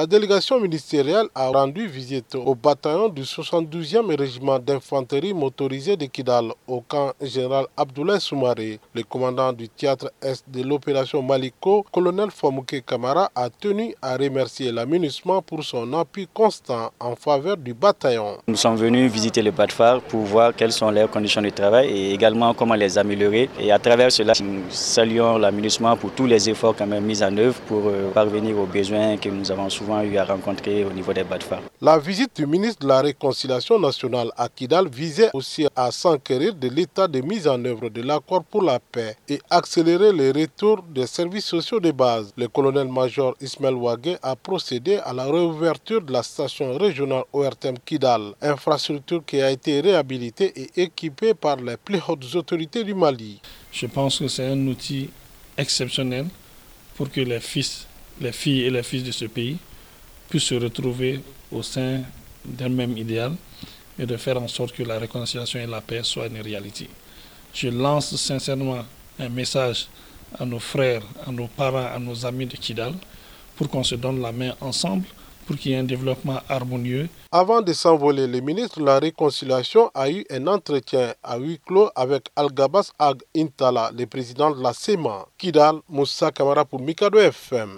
La délégation ministérielle a rendu visite au bataillon du 72e régiment d'infanterie motorisée de Kidal au camp général Abdoulaye Soumaré. Le commandant du théâtre Est de l'opération Maliko, colonel Famouke Kamara, a tenu à remercier l'aménagement pour son appui constant en faveur du bataillon. Nous sommes venus visiter le BATFAR pour voir quelles sont leurs conditions de travail et également comment les améliorer. Et à travers cela, nous saluons l'aménagement pour tous les efforts quand même mis en œuvre pour euh, parvenir aux besoins que nous avons souvent eu à rencontrer au niveau des. La visite du ministre de la Réconciliation nationale à Kidal visait aussi à s'enquérir de l'état de mise en œuvre de l'accord pour la paix et accélérer le retour des services sociaux de base. Le colonel-major Ismaël Ouagé a procédé à la réouverture de la station régionale ORTM Kidal, infrastructure qui a été réhabilitée et équipée par les plus hautes autorités du Mali. Je pense que c'est un outil exceptionnel pour que les fils, les filles et les fils de ce pays puissent se retrouver au sein d'un même idéal et de faire en sorte que la réconciliation et la paix soient une réalité. Je lance sincèrement un message à nos frères, à nos parents, à nos amis de Kidal pour qu'on se donne la main ensemble pour qu'il y ait un développement harmonieux. Avant de s'envoler, le ministre de la Réconciliation a eu un entretien à huis clos avec Al-Gabas Ag Intala, le président de la SEMA. Kidal, Moussa Kamara pour Mikado FM.